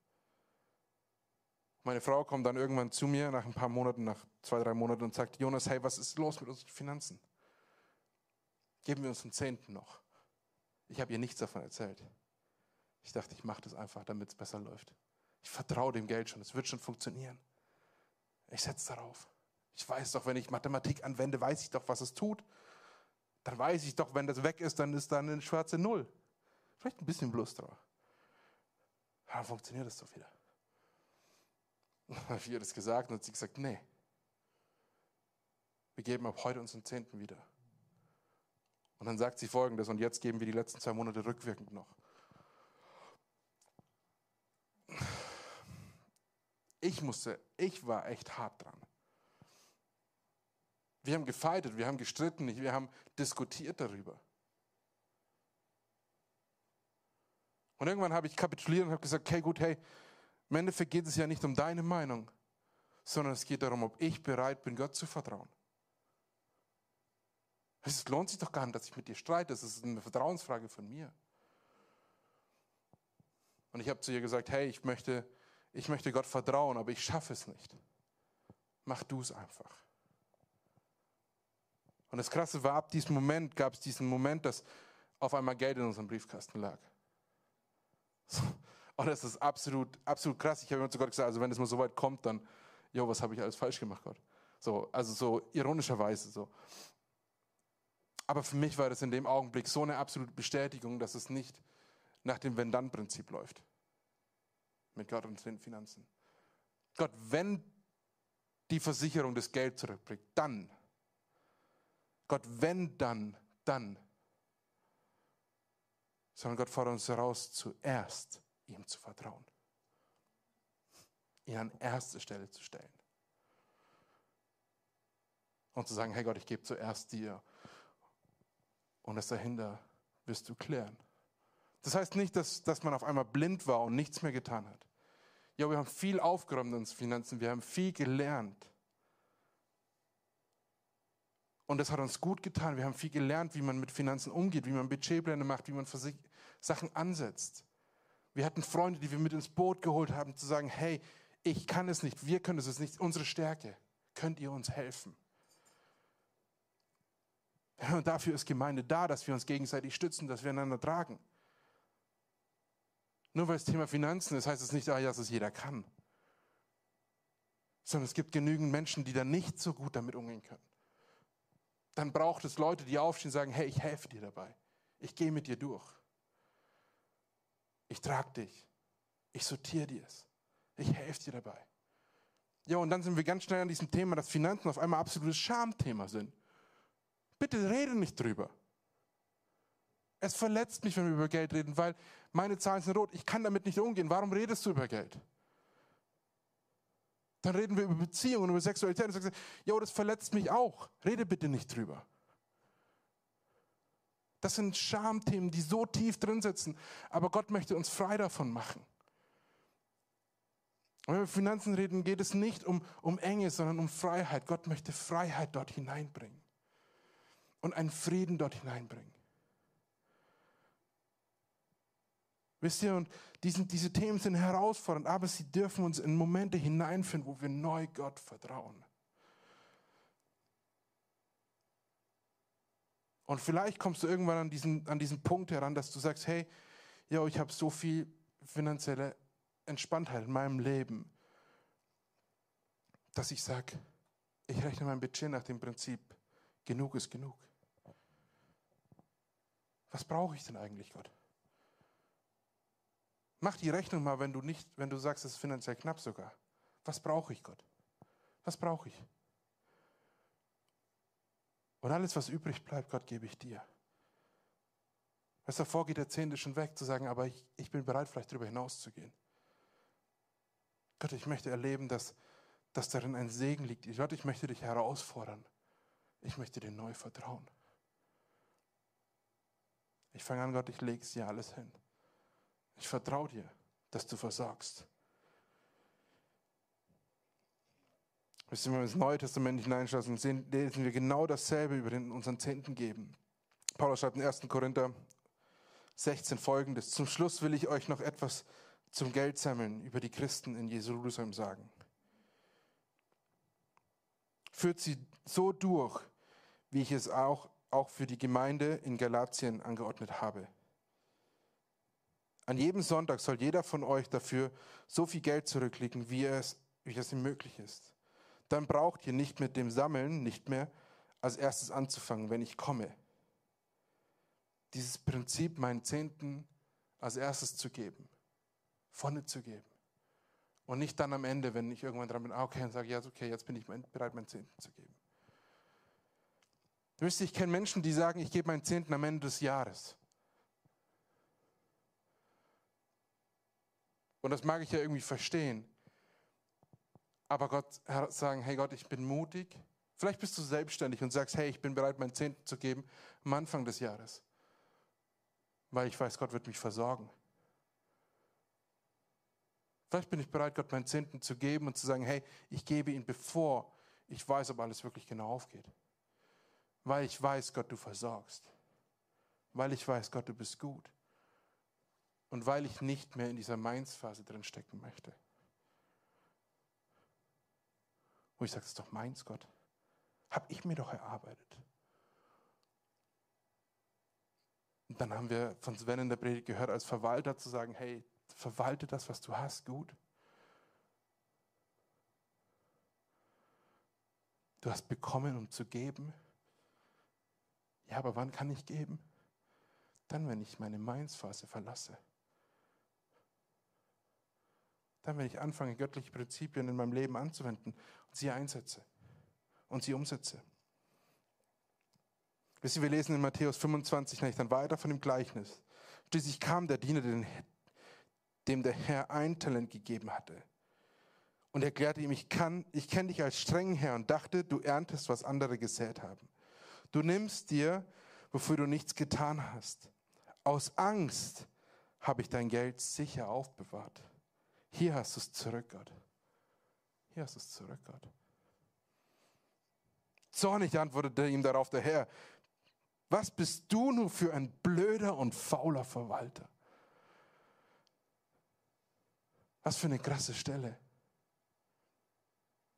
Meine Frau kommt dann irgendwann zu mir nach ein paar Monaten, nach zwei, drei Monaten und sagt, Jonas, hey, was ist los mit unseren Finanzen? Geben wir uns einen Zehnten noch. Ich habe ihr nichts davon erzählt. Ich dachte, ich mache das einfach, damit es besser läuft. Ich vertraue dem Geld schon, es wird schon funktionieren. Ich setze darauf. Ich weiß doch, wenn ich Mathematik anwende, weiß ich doch, was es tut. Dann weiß ich doch, wenn das weg ist, dann ist da eine schwarze Null. Vielleicht ein bisschen Plus drauf. Dann funktioniert es doch wieder. Habe ich ihr das gesagt und hat sie gesagt, nee. Wir geben ab heute unseren Zehnten wieder. Und dann sagt sie folgendes, und jetzt geben wir die letzten zwei Monate rückwirkend noch. Ich musste, ich war echt hart dran. Wir haben gefeitet, wir haben gestritten, wir haben diskutiert darüber. Und irgendwann habe ich kapituliert und habe gesagt, okay, gut, hey, im Endeffekt geht es ja nicht um deine Meinung, sondern es geht darum, ob ich bereit bin, Gott zu vertrauen. Es lohnt sich doch gar nicht, dass ich mit dir streite. Das ist eine Vertrauensfrage von mir. Und ich habe zu ihr gesagt, hey, ich möchte, ich möchte Gott vertrauen, aber ich schaffe es nicht. Mach du es einfach. Und das Krasse war, ab diesem Moment gab es diesen Moment, dass auf einmal Geld in unserem Briefkasten lag. Und das ist absolut, absolut krass. Ich habe immer zu Gott gesagt, also wenn es mal so weit kommt, dann, jo, was habe ich alles falsch gemacht, Gott? So, also so ironischerweise so. Aber für mich war das in dem Augenblick so eine absolute Bestätigung, dass es nicht nach dem Wenn-Dann-Prinzip läuft. Mit Gott und den Finanzen. Gott, wenn die Versicherung das Geld zurückbringt, dann. Gott, wenn dann, dann. Sondern Gott fordert uns heraus, zuerst ihm zu vertrauen. Ihn an erste Stelle zu stellen. Und zu sagen, hey Gott, ich gebe zuerst dir. Und das dahinter wirst du klären. Das heißt nicht, dass, dass man auf einmal blind war und nichts mehr getan hat. Ja, wir haben viel aufgeräumt in unseren Finanzen, wir haben viel gelernt. Und das hat uns gut getan. Wir haben viel gelernt, wie man mit Finanzen umgeht, wie man Budgetpläne macht, wie man Sachen ansetzt. Wir hatten Freunde, die wir mit ins Boot geholt haben, zu sagen, hey, ich kann es nicht, wir können es, nicht unsere Stärke. Könnt ihr uns helfen? Und dafür ist Gemeinde da, dass wir uns gegenseitig stützen, dass wir einander tragen. Nur weil es Thema Finanzen ist, heißt es nicht, ah, dass es jeder kann. Sondern es gibt genügend Menschen, die da nicht so gut damit umgehen können. Dann braucht es Leute, die aufstehen und sagen, hey, ich helfe dir dabei. Ich gehe mit dir durch. Ich trage dich. Ich sortiere dir es. Ich helfe dir dabei. Ja, und dann sind wir ganz schnell an diesem Thema, dass Finanzen auf einmal absolutes Schamthema sind. Bitte rede nicht drüber. Es verletzt mich, wenn wir über Geld reden, weil meine Zahlen sind rot. Ich kann damit nicht umgehen. Warum redest du über Geld? Dann reden wir über Beziehungen, über Sexualität. Und sagst, ja, das verletzt mich auch. Rede bitte nicht drüber. Das sind Schamthemen, die so tief drin sitzen. Aber Gott möchte uns frei davon machen. wenn wir über Finanzen reden, geht es nicht um, um Enge, sondern um Freiheit. Gott möchte Freiheit dort hineinbringen und einen Frieden dort hineinbringen. Wisst ihr, und diesen, diese Themen sind herausfordernd, aber sie dürfen uns in Momente hineinführen, wo wir neu Gott vertrauen. Und vielleicht kommst du irgendwann an diesen, an diesen Punkt heran, dass du sagst, hey, ja, ich habe so viel finanzielle Entspanntheit in meinem Leben, dass ich sage, ich rechne mein Budget nach dem Prinzip, genug ist genug. Was brauche ich denn eigentlich, Gott? Mach die Rechnung mal, wenn du nicht, wenn du sagst, es ist finanziell knapp sogar. Was brauche ich, Gott? Was brauche ich? Und alles, was übrig bleibt, Gott, gebe ich dir. Was davor geht der Zehnte schon weg, zu sagen, aber ich, ich bin bereit, vielleicht darüber hinaus zu gehen. Gott, ich möchte erleben, dass, dass darin ein Segen liegt. Gott, ich möchte dich herausfordern. Ich möchte dir neu vertrauen. Ich fange an, Gott, ich lege es dir alles hin. Ich vertraue dir, dass du versorgst. Wenn wir ins Neue Testament hineinschlagen, sehen, lesen wir genau dasselbe über den unseren Zehnten geben. Paulus schreibt in 1. Korinther 16 folgendes. Zum Schluss will ich euch noch etwas zum Geld sammeln über die Christen in Jerusalem sagen. Führt sie so durch, wie ich es auch, auch für die Gemeinde in Galatien angeordnet habe. An jedem Sonntag soll jeder von euch dafür so viel Geld zurücklegen, wie es, wie es ihm möglich ist. Dann braucht ihr nicht mit dem Sammeln nicht mehr als erstes anzufangen, wenn ich komme. Dieses Prinzip, meinen Zehnten als erstes zu geben, vorne zu geben. Und nicht dann am Ende, wenn ich irgendwann dran bin, ah, okay, und sage, ja, okay, jetzt bin ich bereit, meinen Zehnten zu geben. Wisst ihr, ich kenne Menschen, die sagen, ich gebe meinen Zehnten am Ende des Jahres. Und das mag ich ja irgendwie verstehen. Aber Gott sagen, hey Gott, ich bin mutig. Vielleicht bist du selbstständig und sagst, hey, ich bin bereit, meinen Zehnten zu geben am Anfang des Jahres. Weil ich weiß, Gott wird mich versorgen. Vielleicht bin ich bereit, Gott meinen Zehnten zu geben und zu sagen, hey, ich gebe ihn, bevor ich weiß, ob alles wirklich genau aufgeht. Weil ich weiß, Gott, du versorgst. Weil ich weiß, Gott, du bist gut und weil ich nicht mehr in dieser Mainz-Phase drin stecken möchte. Wo ich sage, das ist doch meins, Gott. Habe ich mir doch erarbeitet. Und dann haben wir von Sven in der Predigt gehört, als Verwalter zu sagen, hey, verwalte das, was du hast, gut. Du hast bekommen, um zu geben. Ja, aber wann kann ich geben? Dann, wenn ich meine Mainz-Phase verlasse. Dann, wenn ich anfange, göttliche Prinzipien in meinem Leben anzuwenden und sie einsetze und sie umsetze. Wisst ihr, wir lesen in Matthäus 25 nämlich dann weiter von dem Gleichnis. Schließlich kam der Diener, dem der Herr ein Talent gegeben hatte. Und erklärte ihm, ich, kann, ich kenne dich als strengen Herr und dachte, du erntest, was andere gesät haben. Du nimmst dir, wofür du nichts getan hast. Aus Angst habe ich dein Geld sicher aufbewahrt. Hier hast du es zurück, Gott. Hier hast du es zurück, Gott. Zornig antwortete ihm darauf der Herr, was bist du nur für ein blöder und fauler Verwalter? Was für eine krasse Stelle.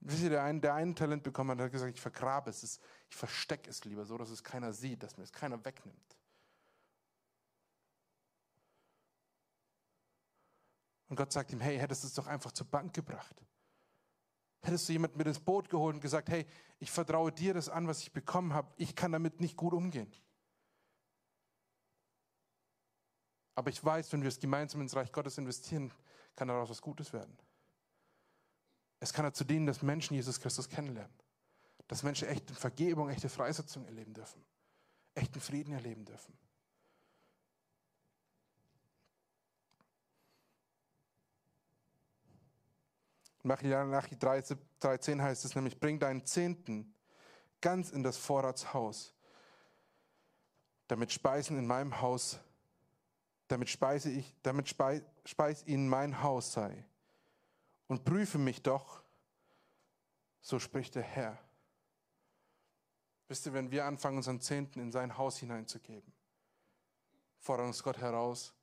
Wisst ihr, der einen, der einen Talent bekommen hat, hat gesagt, ich vergrabe es, ich verstecke es lieber so, dass es keiner sieht, dass mir es keiner wegnimmt. Und Gott sagt ihm, hey, hättest du es doch einfach zur Bank gebracht. Hättest du jemanden mit ins Boot geholt und gesagt, hey, ich vertraue dir das an, was ich bekommen habe, ich kann damit nicht gut umgehen. Aber ich weiß, wenn wir es gemeinsam ins Reich Gottes investieren, kann daraus was Gutes werden. Es kann dazu dienen, dass Menschen Jesus Christus kennenlernen. Dass Menschen echte Vergebung, echte Freisetzung erleben dürfen. Echten Frieden erleben dürfen. Malachi 13 heißt es nämlich, bring deinen Zehnten ganz in das Vorratshaus, damit Speisen in meinem Haus, damit speise ich, damit speis, speis ihnen mein Haus sei. und prüfe mich doch, so spricht der Herr. Wisst ihr, wenn wir anfangen, unseren Zehnten in sein Haus hineinzugeben, fordert uns Gott heraus,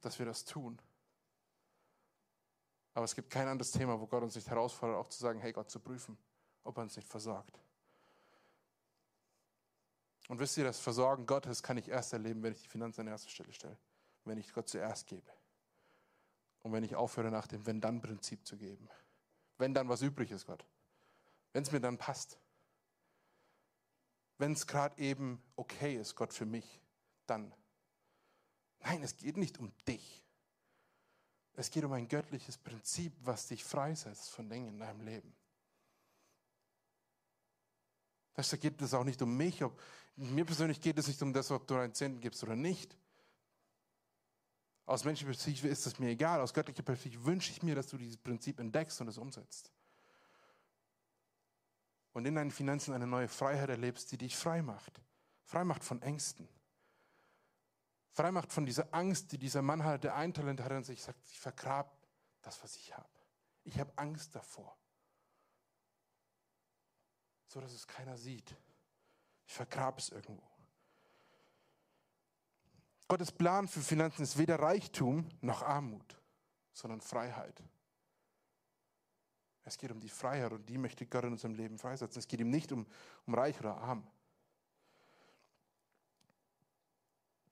dass wir das tun. Aber es gibt kein anderes Thema, wo Gott uns nicht herausfordert, auch zu sagen, hey Gott, zu prüfen, ob er uns nicht versorgt. Und wisst ihr, das Versorgen Gottes kann ich erst erleben, wenn ich die Finanzen an erste Stelle stelle. Wenn ich Gott zuerst gebe. Und wenn ich aufhöre, nach dem Wenn-Dann-Prinzip zu geben. Wenn dann was übrig ist, Gott. Wenn es mir dann passt. Wenn es gerade eben okay ist, Gott, für mich, dann. Nein, es geht nicht um dich. Es geht um ein göttliches Prinzip, was dich freisetzt von Dingen in deinem Leben. Da geht es auch nicht um mich. Ob, mir persönlich geht es nicht um das, ob du einen Zehnten gibst oder nicht. Aus menschlicher Perspektive ist es mir egal. Aus göttlicher Perspektive wünsche ich mir, dass du dieses Prinzip entdeckst und es umsetzt. Und in deinen Finanzen eine neue Freiheit erlebst, die dich frei macht. Frei macht von Ängsten. Frei macht von dieser Angst, die dieser Mann hat, der ein Talent hat und sich sagt, ich vergrab das, was ich habe. Ich habe Angst davor. So dass es keiner sieht. Ich vergrab es irgendwo. Gottes Plan für Finanzen ist weder Reichtum noch Armut, sondern Freiheit. Es geht um die Freiheit und die möchte Gott in unserem Leben freisetzen. Es geht ihm nicht um, um reich oder arm.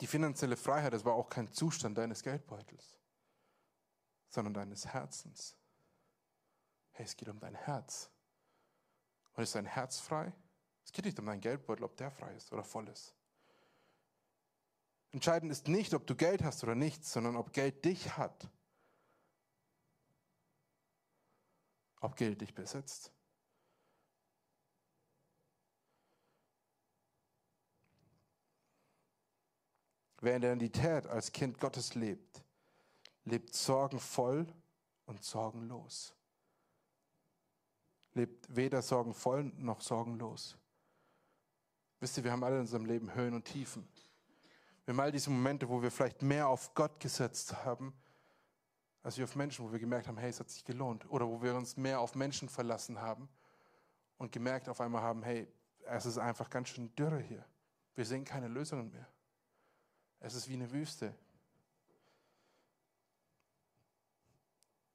Die finanzielle Freiheit, das war auch kein Zustand deines Geldbeutels, sondern deines Herzens. Hey, es geht um dein Herz. Und ist dein Herz frei? Es geht nicht um dein Geldbeutel, ob der frei ist oder voll ist. Entscheidend ist nicht, ob du Geld hast oder nicht, sondern ob Geld dich hat. Ob Geld dich besitzt. Wer in der Identität als Kind Gottes lebt, lebt sorgenvoll und sorgenlos. Lebt weder sorgenvoll noch sorgenlos. Wisst ihr, wir haben alle in unserem Leben Höhen und Tiefen. Wir haben all diese Momente, wo wir vielleicht mehr auf Gott gesetzt haben, als wir auf Menschen, wo wir gemerkt haben, hey, es hat sich gelohnt. Oder wo wir uns mehr auf Menschen verlassen haben und gemerkt auf einmal haben, hey, es ist einfach ganz schön dürre hier. Wir sehen keine Lösungen mehr. Es ist wie eine Wüste.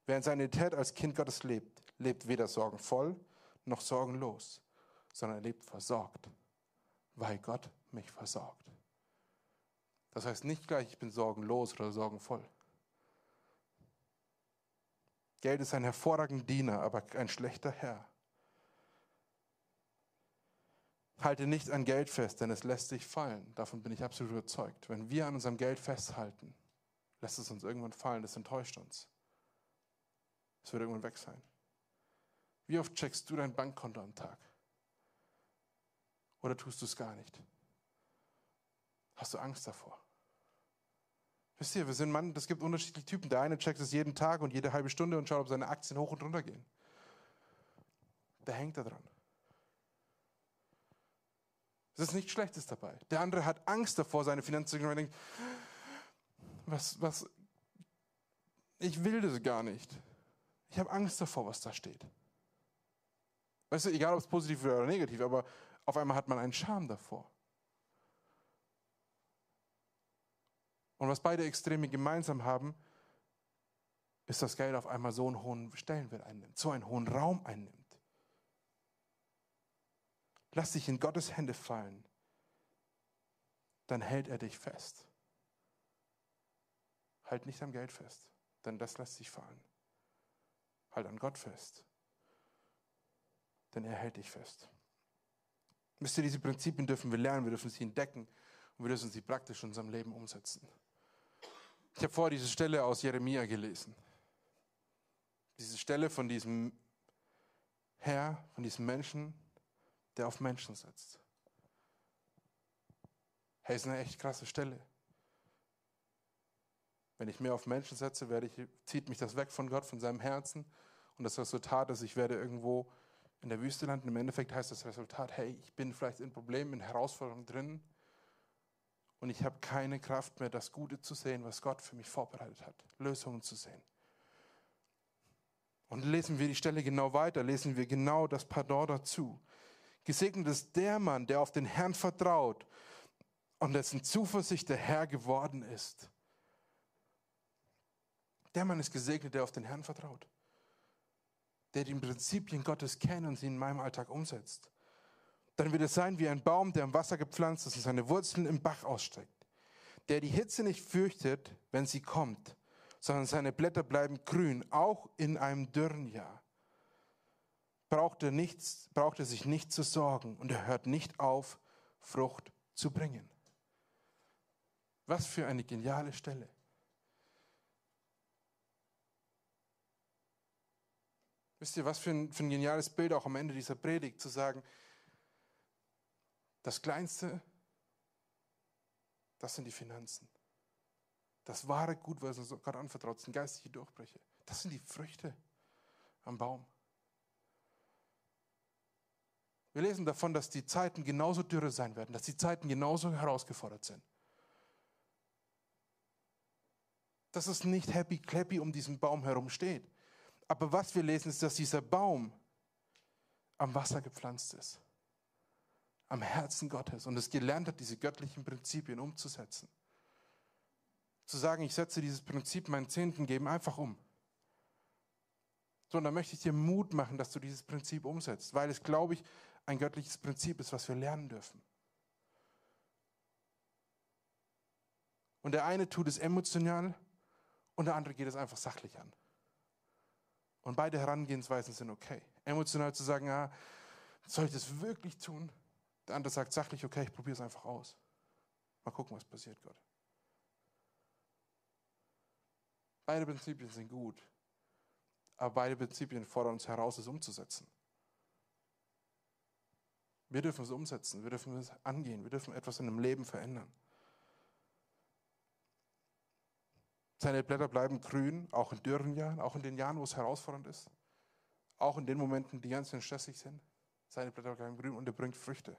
Wer in seiner Identität als Kind Gottes lebt, lebt weder sorgenvoll noch sorgenlos, sondern er lebt versorgt, weil Gott mich versorgt. Das heißt nicht gleich, ich bin sorgenlos oder sorgenvoll. Geld ist ein hervorragender Diener, aber ein schlechter Herr. Halte nicht an Geld fest, denn es lässt sich fallen. Davon bin ich absolut überzeugt. Wenn wir an unserem Geld festhalten, lässt es uns irgendwann fallen. Das enttäuscht uns. Es wird irgendwann weg sein. Wie oft checkst du dein Bankkonto am Tag? Oder tust du es gar nicht? Hast du Angst davor? Wisst ihr, wir sind Mann, es gibt unterschiedliche Typen. Der eine checkt es jeden Tag und jede halbe Stunde und schaut, ob seine Aktien hoch und runter gehen. Der hängt da dran. Es ist nichts Schlechtes dabei. Der andere hat Angst davor, seine Finanzen zu und denkt, was, was, ich will das gar nicht. Ich habe Angst davor, was da steht. Weißt du, egal ob es positiv oder negativ, aber auf einmal hat man einen Scham davor. Und was beide Extreme gemeinsam haben, ist, dass Geld auf einmal so einen hohen Stellenwert einnimmt, so einen hohen Raum einnimmt. Lass dich in Gottes Hände fallen, dann hält er dich fest. Halt nicht am Geld fest, denn das lässt sich fallen. Halt an Gott fest, denn er hält dich fest. Wisst ihr, diese Prinzipien dürfen wir lernen, wir dürfen sie entdecken und wir dürfen sie praktisch in unserem Leben umsetzen. Ich habe vorher diese Stelle aus Jeremia gelesen. Diese Stelle von diesem Herr, von diesem Menschen, der auf Menschen setzt. Hey, ist eine echt krasse Stelle. Wenn ich mehr auf Menschen setze, ich, zieht mich das weg von Gott, von seinem Herzen. Und das Resultat ist, ich werde irgendwo in der Wüste landen. Im Endeffekt heißt das Resultat, hey, ich bin vielleicht in Problemen, in Herausforderungen drin und ich habe keine Kraft mehr, das Gute zu sehen, was Gott für mich vorbereitet hat, Lösungen zu sehen. Und lesen wir die Stelle genau weiter, lesen wir genau das Pardon dazu. Gesegnet ist der Mann, der auf den Herrn vertraut und dessen Zuversicht der Herr geworden ist. Der Mann ist gesegnet, der auf den Herrn vertraut, der die Prinzipien Gottes kennt und sie in meinem Alltag umsetzt. Dann wird es sein wie ein Baum, der im Wasser gepflanzt ist und seine Wurzeln im Bach ausstreckt, der die Hitze nicht fürchtet, wenn sie kommt, sondern seine Blätter bleiben grün, auch in einem dürren Jahr. Braucht er, nichts, braucht er sich nicht zu sorgen und er hört nicht auf, Frucht zu bringen. Was für eine geniale Stelle. Wisst ihr, was für ein, für ein geniales Bild auch am Ende dieser Predigt zu sagen, das Kleinste, das sind die Finanzen. Das wahre Gut, was uns Gott anvertraut, sind geistliche Durchbrüche. Das sind die Früchte am Baum. Wir lesen davon, dass die Zeiten genauso dürre sein werden, dass die Zeiten genauso herausgefordert sind. Dass es nicht happy clappy um diesen Baum herum steht. Aber was wir lesen, ist, dass dieser Baum am Wasser gepflanzt ist. Am Herzen Gottes und es gelernt hat, diese göttlichen Prinzipien umzusetzen. Zu sagen, ich setze dieses Prinzip meinen Zehnten geben einfach um. So, und da möchte ich dir Mut machen, dass du dieses Prinzip umsetzt, weil es, glaube ich, ein göttliches Prinzip ist, was wir lernen dürfen. Und der eine tut es emotional und der andere geht es einfach sachlich an. Und beide Herangehensweisen sind okay. Emotional zu sagen, ah, soll ich das wirklich tun? Der andere sagt sachlich, okay, ich probiere es einfach aus. Mal gucken, was passiert, Gott. Beide Prinzipien sind gut, aber beide Prinzipien fordern uns heraus, es umzusetzen. Wir dürfen es umsetzen, wir dürfen es angehen, wir dürfen etwas in dem Leben verändern. Seine Blätter bleiben grün, auch in dürren Jahren, auch in den Jahren, wo es herausfordernd ist. Auch in den Momenten, die ganz schön stressig sind. Seine Blätter bleiben grün und er bringt Früchte.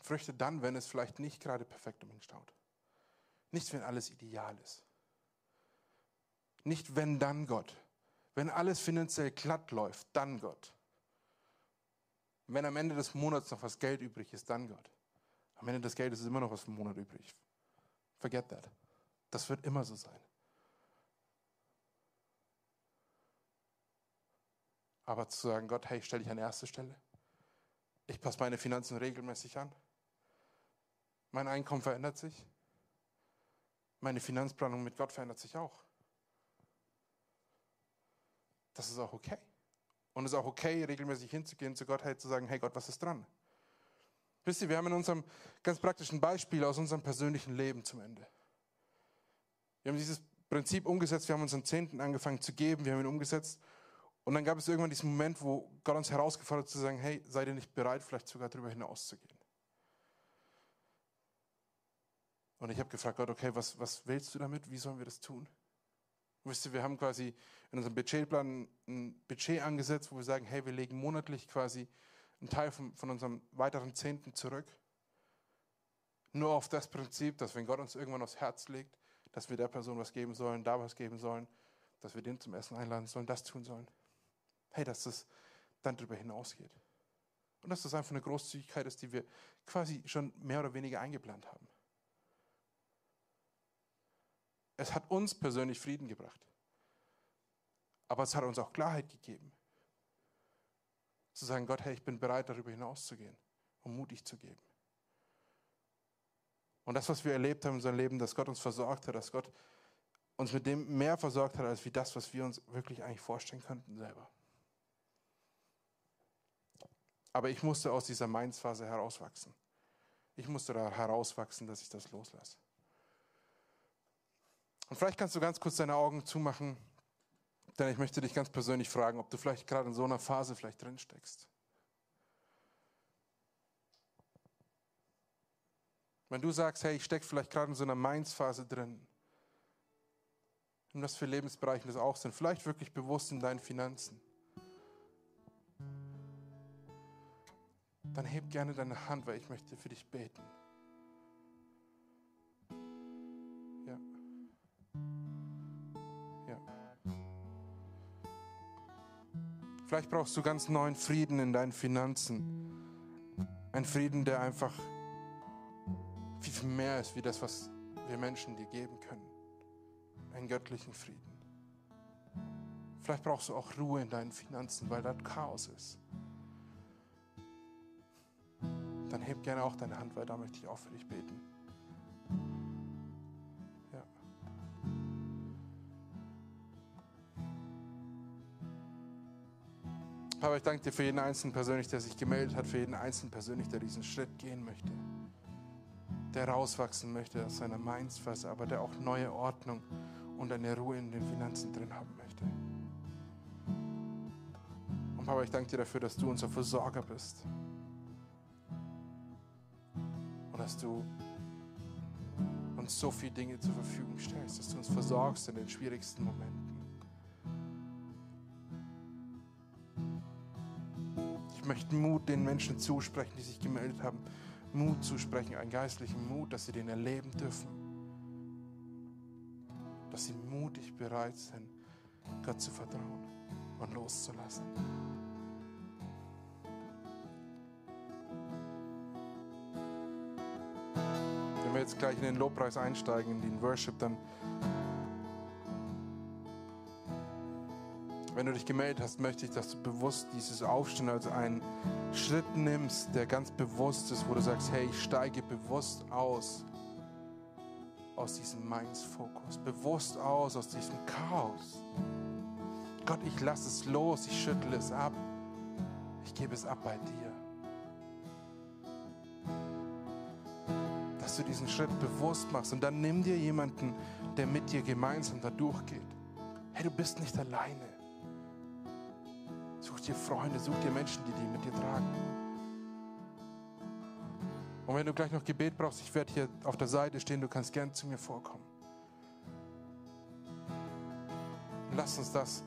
Früchte dann, wenn es vielleicht nicht gerade perfekt um ihn staut. Nicht, wenn alles ideal ist. Nicht, wenn dann Gott. Wenn alles finanziell glatt läuft, dann Gott. Wenn am Ende des Monats noch was Geld übrig ist, dann Gott. Am Ende des Geldes ist immer noch was vom Monat übrig. Forget that. Das wird immer so sein. Aber zu sagen, Gott, hey, stell dich an erste Stelle. Ich passe meine Finanzen regelmäßig an. Mein Einkommen verändert sich. Meine Finanzplanung mit Gott verändert sich auch. Das ist auch okay. Und es ist auch okay, regelmäßig hinzugehen zu Gott, hey, zu sagen, hey Gott, was ist dran? Wisst ihr, wir haben in unserem ganz praktischen Beispiel aus unserem persönlichen Leben zum Ende. Wir haben dieses Prinzip umgesetzt, wir haben unseren Zehnten angefangen zu geben, wir haben ihn umgesetzt. Und dann gab es irgendwann diesen Moment, wo Gott uns herausgefordert hat zu sagen, hey, seid ihr nicht bereit, vielleicht sogar darüber hinaus zu gehen? Und ich habe gefragt, Gott, okay, was, was willst du damit? Wie sollen wir das tun? Wisst ihr, wir haben quasi in unserem Budgetplan ein Budget angesetzt, wo wir sagen, hey, wir legen monatlich quasi einen Teil von, von unserem weiteren Zehnten zurück. Nur auf das Prinzip, dass wenn Gott uns irgendwann aufs Herz legt, dass wir der Person was geben sollen, da was geben sollen, dass wir den zum Essen einladen sollen, das tun sollen. Hey, dass das dann darüber hinausgeht. Und dass das einfach eine Großzügigkeit ist, die wir quasi schon mehr oder weniger eingeplant haben. Es hat uns persönlich Frieden gebracht. Aber es hat uns auch Klarheit gegeben. Zu sagen, Gott, hey, ich bin bereit, darüber hinauszugehen, um mutig zu geben. Und das, was wir erlebt haben in unserem Leben, dass Gott uns versorgt hat, dass Gott uns mit dem mehr versorgt hat, als wie das, was wir uns wirklich eigentlich vorstellen könnten selber. Aber ich musste aus dieser Mainz-Phase herauswachsen. Ich musste da herauswachsen, dass ich das loslasse. Und vielleicht kannst du ganz kurz deine Augen zumachen, denn ich möchte dich ganz persönlich fragen, ob du vielleicht gerade in so einer Phase vielleicht drin steckst. Wenn du sagst, hey, ich stecke vielleicht gerade in so einer Mainz-Phase drin, in was für Lebensbereichen das auch sind, vielleicht wirklich bewusst in deinen Finanzen, dann heb gerne deine Hand, weil ich möchte für dich beten. Vielleicht brauchst du ganz neuen Frieden in deinen Finanzen. Ein Frieden, der einfach viel, viel mehr ist, wie das, was wir Menschen dir geben können. Einen göttlichen Frieden. Vielleicht brauchst du auch Ruhe in deinen Finanzen, weil dort Chaos ist. Dann heb gerne auch deine Hand, weil da möchte ich auch für dich beten. Aber ich danke dir für jeden Einzelnen persönlich, der sich gemeldet hat, für jeden Einzelnen persönlich, der diesen Schritt gehen möchte, der rauswachsen möchte aus seiner Mainzfasse, aber der auch neue Ordnung und eine Ruhe in den Finanzen drin haben möchte. Und Papa, ich danke dir dafür, dass du unser Versorger bist. Und dass du uns so viele Dinge zur Verfügung stellst, dass du uns versorgst in den schwierigsten Momenten. Möchte Mut den Menschen zusprechen, die sich gemeldet haben. Mut zusprechen, einen geistlichen Mut, dass sie den erleben dürfen. Dass sie mutig bereit sind, Gott zu vertrauen und loszulassen. Wenn wir jetzt gleich in den Lobpreis einsteigen, in den Worship, dann Wenn du dich gemeldet hast, möchte ich, dass du bewusst dieses Aufstehen als einen Schritt nimmst, der ganz bewusst ist, wo du sagst, hey, ich steige bewusst aus aus diesem Mainz-Fokus, bewusst aus aus diesem Chaos. Gott, ich lasse es los, ich schüttle es ab, ich gebe es ab bei dir. Dass du diesen Schritt bewusst machst und dann nimm dir jemanden, der mit dir gemeinsam da durchgeht. Hey, du bist nicht alleine. Dir Freunde, such dir Menschen, die die mit dir tragen. Und wenn du gleich noch Gebet brauchst, ich werde hier auf der Seite stehen, du kannst gern zu mir vorkommen. Lass uns das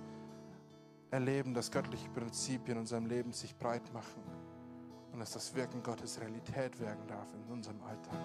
erleben, dass göttliche Prinzipien in unserem Leben sich breit machen und dass das Wirken Gottes Realität werden darf in unserem Alltag.